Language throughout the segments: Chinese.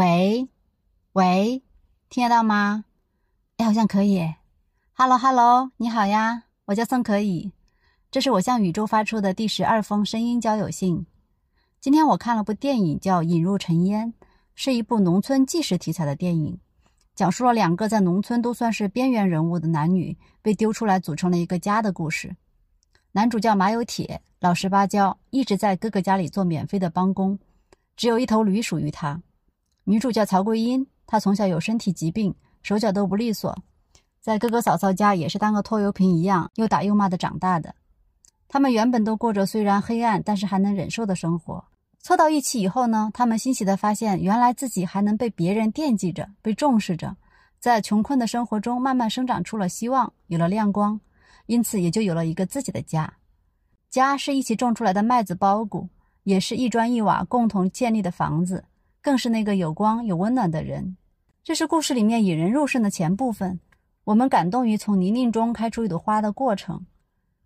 喂，喂，听得到吗？哎，好像可以。Hello，Hello，你好呀，我叫宋可以。这是我向宇宙发出的第十二封声音交友信。今天我看了部电影，叫《引入尘烟》，是一部农村纪实题材的电影，讲述了两个在农村都算是边缘人物的男女被丢出来组成了一个家的故事。男主叫马有铁，老实巴交，一直在哥哥家里做免费的帮工，只有一头驴属于他。女主叫曹桂英，她从小有身体疾病，手脚都不利索，在哥哥嫂嫂家也是当个拖油瓶一样，又打又骂的长大的。他们原本都过着虽然黑暗，但是还能忍受的生活。凑到一起以后呢，他们欣喜地发现，原来自己还能被别人惦记着，被重视着，在穷困的生活中慢慢生长出了希望，有了亮光，因此也就有了一个自己的家。家是一起种出来的麦子包谷，也是一砖一瓦共同建立的房子。更是那个有光有温暖的人，这是故事里面引人入胜的前部分。我们感动于从泥泞中开出一朵花的过程，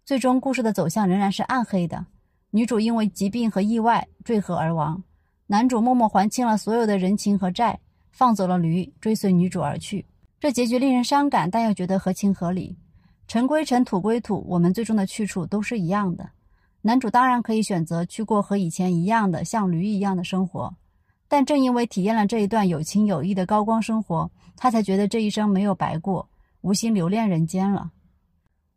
最终故事的走向仍然是暗黑的。女主因为疾病和意外坠河而亡，男主默默还清了所有的人情和债，放走了驴，追随女主而去。这结局令人伤感，但又觉得合情合理。尘归尘，土归土，我们最终的去处都是一样的。男主当然可以选择去过和以前一样的像驴一样的生活。但正因为体验了这一段有情有义的高光生活，他才觉得这一生没有白过，无心留恋人间了。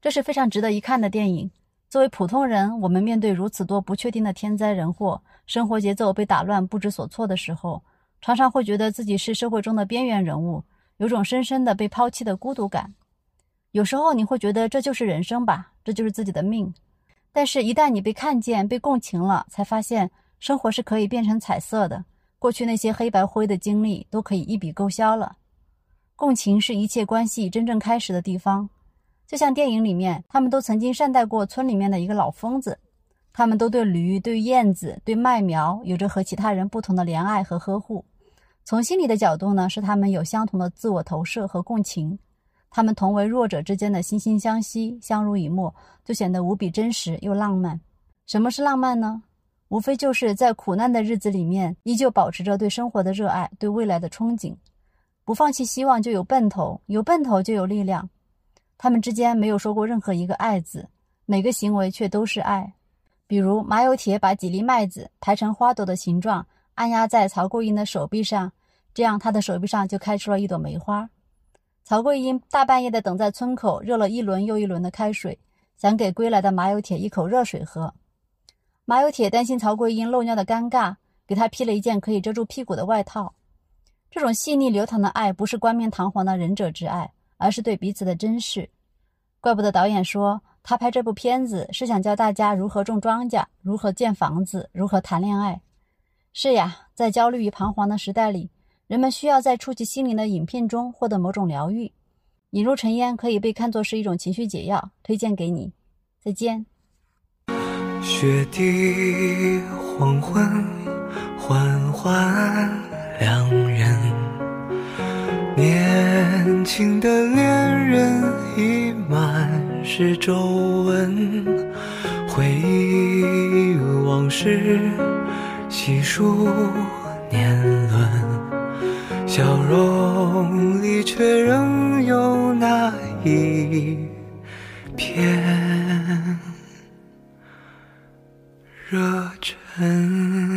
这是非常值得一看的电影。作为普通人，我们面对如此多不确定的天灾人祸，生活节奏被打乱、不知所措的时候，常常会觉得自己是社会中的边缘人物，有种深深的被抛弃的孤独感。有时候你会觉得这就是人生吧，这就是自己的命。但是，一旦你被看见、被共情了，才发现生活是可以变成彩色的。过去那些黑白灰的经历都可以一笔勾销了。共情是一切关系真正开始的地方。就像电影里面，他们都曾经善待过村里面的一个老疯子，他们都对驴、对燕子、对麦苗有着和其他人不同的怜爱和呵护。从心理的角度呢，是他们有相同的自我投射和共情。他们同为弱者之间的惺惺相惜、相濡以沫，就显得无比真实又浪漫。什么是浪漫呢？无非就是在苦难的日子里面，依旧保持着对生活的热爱，对未来的憧憬，不放弃希望，就有奔头，有奔头就有力量。他们之间没有说过任何一个“爱”字，每个行为却都是爱。比如马有铁把几粒麦子排成花朵的形状，按压在曹桂英的手臂上，这样她的手臂上就开出了一朵梅花。曹桂英大半夜的等在村口，热了一轮又一轮的开水，想给归来的马有铁一口热水喝。马有铁担心曹桂英漏尿的尴尬，给他披了一件可以遮住屁股的外套。这种细腻流淌的爱，不是冠冕堂皇的仁者之爱，而是对彼此的珍视。怪不得导演说，他拍这部片子是想教大家如何种庄稼，如何建房子，如何谈恋爱。是呀，在焦虑与彷徨的时代里，人们需要在触及心灵的影片中获得某种疗愈。引入尘烟可以被看作是一种情绪解药，推荐给你。再见。雪地黄昏，缓缓两人，年轻的恋人已满是皱纹，回忆往事，细数年轮，笑容里却仍有那一片。热忱。